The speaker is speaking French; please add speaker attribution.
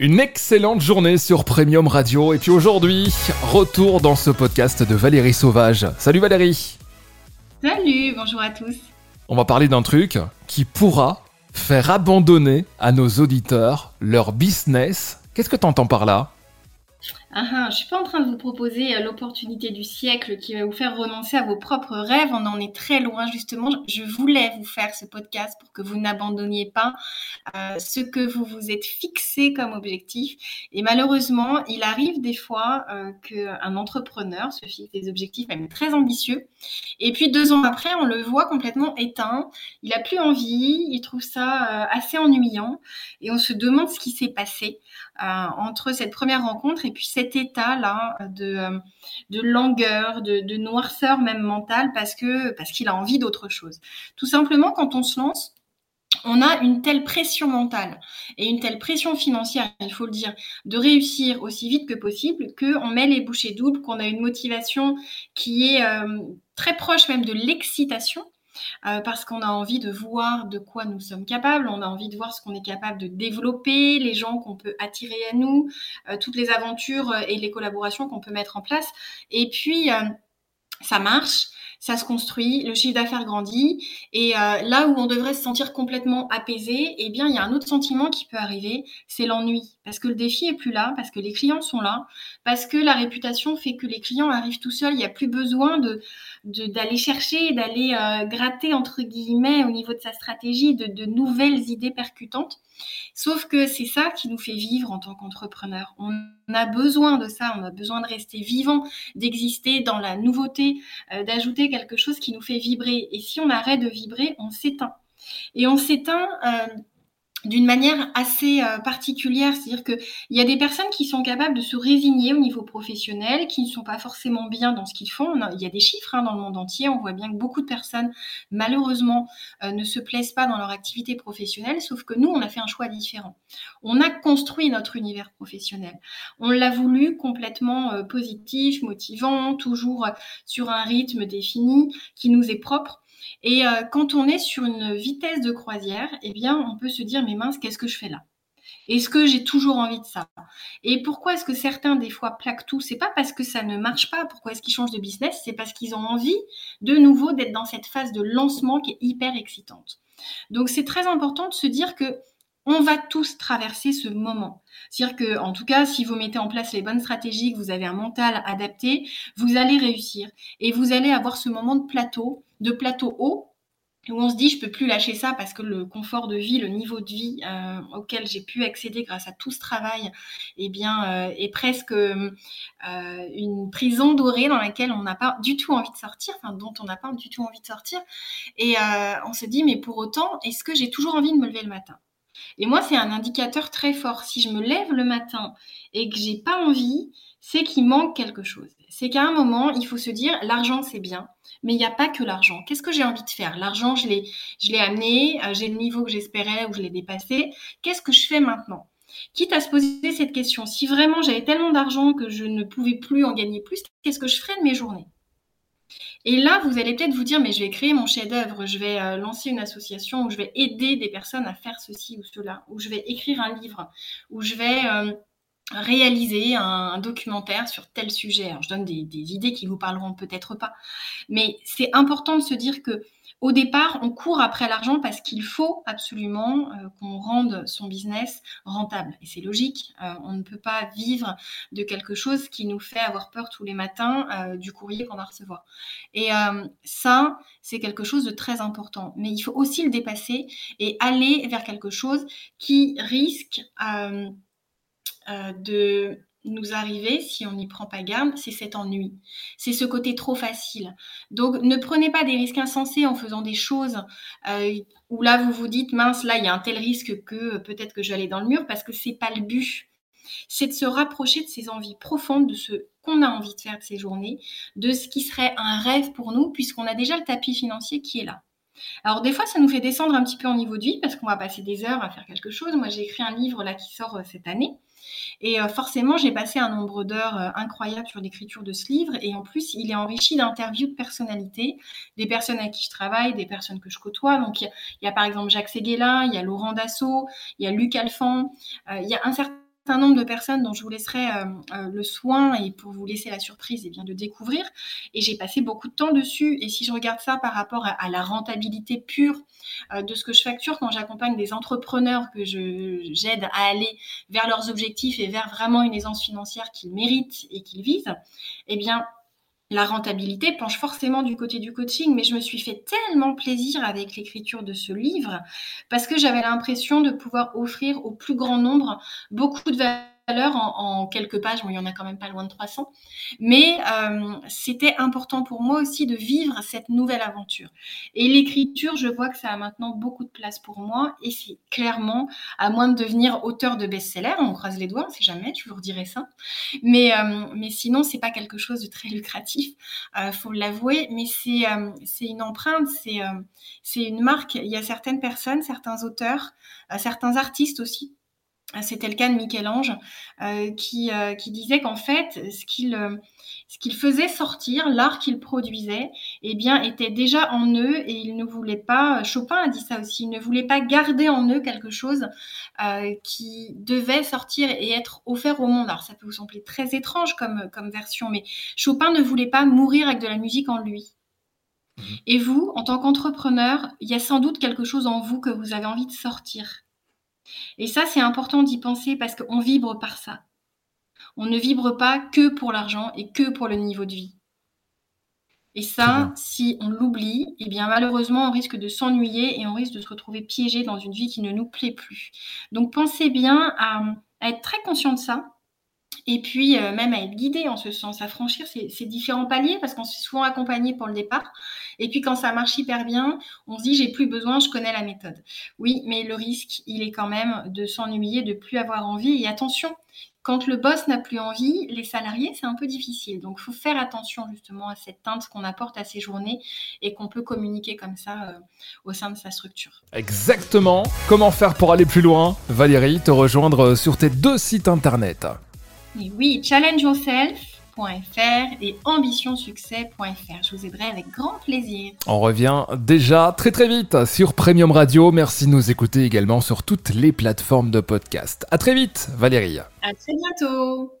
Speaker 1: Une excellente journée sur Premium Radio. Et puis aujourd'hui, retour dans ce podcast de Valérie Sauvage. Salut Valérie.
Speaker 2: Salut, bonjour à tous.
Speaker 1: On va parler d'un truc qui pourra faire abandonner à nos auditeurs leur business. Qu'est-ce que tu entends par là?
Speaker 2: Ah, je suis pas en train de vous proposer euh, l'opportunité du siècle qui va vous faire renoncer à vos propres rêves. On en est très loin justement. Je voulais vous faire ce podcast pour que vous n'abandonniez pas euh, ce que vous vous êtes fixé comme objectif. Et malheureusement, il arrive des fois euh, qu'un entrepreneur se fixe des objectifs même très ambitieux. Et puis deux ans après, on le voit complètement éteint. Il a plus envie. Il trouve ça assez ennuyant. Et on se demande ce qui s'est passé entre cette première rencontre et puis état-là de, euh, de langueur, de, de, noirceur même mentale parce que parce qu'il a envie d'autre chose. Tout simplement, quand on se lance, on a une telle pression mentale et une telle pression financière, il faut le dire, de réussir aussi vite que possible, qu'on met les bouchées doubles, qu'on a une motivation qui est euh, très proche même de l'excitation euh, parce qu'on a envie de voir de quoi nous sommes capables, on a envie de voir ce qu'on est capable de développer, les gens qu'on peut attirer à nous, euh, toutes les aventures et les collaborations qu'on peut mettre en place. Et puis, euh, ça marche ça se construit, le chiffre d'affaires grandit, et euh, là où on devrait se sentir complètement apaisé, eh bien, il y a un autre sentiment qui peut arriver, c'est l'ennui, parce que le défi est plus là, parce que les clients sont là, parce que la réputation fait que les clients arrivent tout seuls, il n'y a plus besoin de d'aller chercher, d'aller euh, gratter entre guillemets au niveau de sa stratégie de, de nouvelles idées percutantes. Sauf que c'est ça qui nous fait vivre en tant qu'entrepreneur. On a besoin de ça, on a besoin de rester vivant, d'exister dans la nouveauté, euh, d'ajouter quelque chose qui nous fait vibrer. Et si on arrête de vibrer, on s'éteint. Et on s'éteint euh, d'une manière assez euh, particulière, c'est-à-dire qu'il y a des personnes qui sont capables de se résigner au niveau professionnel, qui ne sont pas forcément bien dans ce qu'ils font. Il y a des chiffres hein, dans le monde entier, on voit bien que beaucoup de personnes, malheureusement, euh, ne se plaisent pas dans leur activité professionnelle, sauf que nous, on a fait un choix différent. On a construit notre univers professionnel. On l'a voulu complètement euh, positif, motivant, toujours sur un rythme défini qui nous est propre. Et quand on est sur une vitesse de croisière, eh bien, on peut se dire, mais mince, qu'est-ce que je fais là? Est-ce que j'ai toujours envie de ça? Et pourquoi est-ce que certains des fois plaquent tout? C'est pas parce que ça ne marche pas. Pourquoi est-ce qu'ils changent de business? C'est parce qu'ils ont envie de nouveau d'être dans cette phase de lancement qui est hyper excitante. Donc c'est très important de se dire que on va tous traverser ce moment. C'est-à-dire que, en tout cas, si vous mettez en place les bonnes stratégies, que vous avez un mental adapté, vous allez réussir. Et vous allez avoir ce moment de plateau, de plateau haut, où on se dit je peux plus lâcher ça parce que le confort de vie, le niveau de vie euh, auquel j'ai pu accéder grâce à tout ce travail, eh bien, euh, est presque euh, une prison dorée dans laquelle on n'a pas du tout envie de sortir, dont on n'a pas du tout envie de sortir. Et on se dit mais pour autant, est-ce que j'ai toujours envie de me lever le matin? Et moi, c'est un indicateur très fort. Si je me lève le matin et que j'ai pas envie, c'est qu'il manque quelque chose. C'est qu'à un moment, il faut se dire, l'argent, c'est bien, mais il n'y a pas que l'argent. Qu'est-ce que j'ai envie de faire? L'argent, je l'ai, je l'ai amené, euh, j'ai le niveau que j'espérais ou je l'ai dépassé. Qu'est-ce que je fais maintenant? Quitte à se poser cette question, si vraiment j'avais tellement d'argent que je ne pouvais plus en gagner plus, qu'est-ce que je ferais de mes journées? Et là, vous allez peut-être vous dire, mais je vais créer mon chef-d'œuvre, je vais euh, lancer une association où je vais aider des personnes à faire ceci ou cela, où je vais écrire un livre, où je vais euh, réaliser un, documentaire sur tel sujet. je donne des, idées qui vous parleront peut-être pas, mais c'est important de se dire que au départ, on court après l'argent parce qu'il faut absolument euh, qu'on rende son business rentable. Et c'est logique, euh, on ne peut pas vivre de quelque chose qui nous fait avoir peur tous les matins euh, du courrier qu'on va recevoir. Et ça, c'est quelque chose de très important. Mais il faut aussi le dépasser et aller vers quelque chose qui risque de nous arriver, si on n'y prend pas garde, c'est cet ennui. C'est ce côté trop facile. Donc ne prenez pas des risques insensés en faisant des choses euh, où là vous vous dites mince, là il y a un tel risque que peut-être que je vais aller dans le mur parce que c'est pas le but. C'est de se rapprocher de ses envies profondes, de ce qu'on a envie de faire de ces journées, de ce qui serait un rêve pour nous, puisqu'on a déjà le tapis financier qui est là. Alors des fois, ça nous fait descendre un petit peu en niveau de vie parce qu'on va passer des heures à faire quelque chose. Moi, j'ai écrit un livre là qui sort euh, cette année et euh, forcément, j'ai passé un nombre d'heures euh, incroyable sur l'écriture de ce livre. Et en plus, il est enrichi d'interviews de personnalités, des personnes avec qui je travaille, des personnes que je côtoie. Donc, il y, a, par exemple Jacques Séguéla, il y a Laurent Dassault, il y a Luc Alphand, euh, il y a un certain certain nombre de personnes dont je vous laisserai le soin et pour vous laisser la surprise et eh bien de découvrir. Et j'ai passé beaucoup de temps dessus. Et si je regarde ça par rapport à, la rentabilité pure de ce que je facture quand j'accompagne des entrepreneurs que j'aide à aller vers leurs objectifs et vers vraiment une aisance financière qu'ils méritent et qu'ils visent, eh bien la rentabilité penche forcément du côté du coaching, mais je me suis fait tellement plaisir avec l'écriture de ce livre parce que j'avais l'impression de pouvoir offrir au plus grand nombre beaucoup de valeur en, quelques pages, il y en a quand même pas loin de 300, mais euh, c'était important pour moi aussi de vivre cette nouvelle aventure. Et l'écriture, je vois que ça a maintenant beaucoup de place pour moi, et c'est clairement, à moins de devenir auteur de best-seller, on croise les doigts, on sait jamais, je vous redirai ça, mais, euh, mais sinon, c'est pas quelque chose de très lucratif, euh, faut l'avouer, mais c'est euh, une empreinte, c'est c'est une marque. Il y a certaines personnes, certains auteurs, certains artistes aussi c'était le cas de Michel-Ange, euh, qui, euh, qui disait qu'en fait, ce qu'il euh, ce qu'il faisait sortir, l'art qu'il produisait, eh bien, était déjà en eux et il ne voulait pas, Chopin a dit ça aussi, il ne voulait pas garder en eux quelque chose qui devait sortir et être offert au monde. Alors, ça peut vous sembler très étrange comme, comme version, mais Chopin ne voulait pas mourir avec de la musique en lui. Mmh. Et vous, en tant qu'entrepreneur, il y a sans doute quelque chose en vous que vous avez envie de sortir. Et ça, c'est important d'y penser parce qu'on vibre par ça. On ne vibre pas que pour l'argent et que pour le niveau de vie. Et ça, si on l'oublie, eh bien malheureusement, on risque de s'ennuyer et on risque de se retrouver piégé dans une vie qui ne nous plaît plus. Donc pensez bien à être très conscient de ça et puis euh, même à être guidé en ce sens, à franchir ces, différents paliers parce qu'on se souvent accompagné pour le départ. Et puis quand ça marche hyper bien, on se dit j'ai plus besoin, je connais la méthode. Oui, mais le risque, il est quand même de s'ennuyer, de plus avoir envie. Et attention, quand le boss n'a plus envie, les salariés, c'est un peu difficile. Donc, il faut faire attention justement à cette teinte qu'on apporte à ces journées et qu'on peut communiquer comme ça euh, au sein de sa structure.
Speaker 1: Exactement. Comment faire pour aller plus loin? Valérie, te rejoindre sur tes deux sites internet.
Speaker 2: Et oui, challengeyourself.fr et ambitionsuccès.fr. Je vous aiderai avec grand plaisir.
Speaker 1: On revient déjà très très vite sur Premium Radio. Merci de nous écouter également sur toutes les plateformes de podcast. À très vite, Valérie.
Speaker 2: À très bientôt.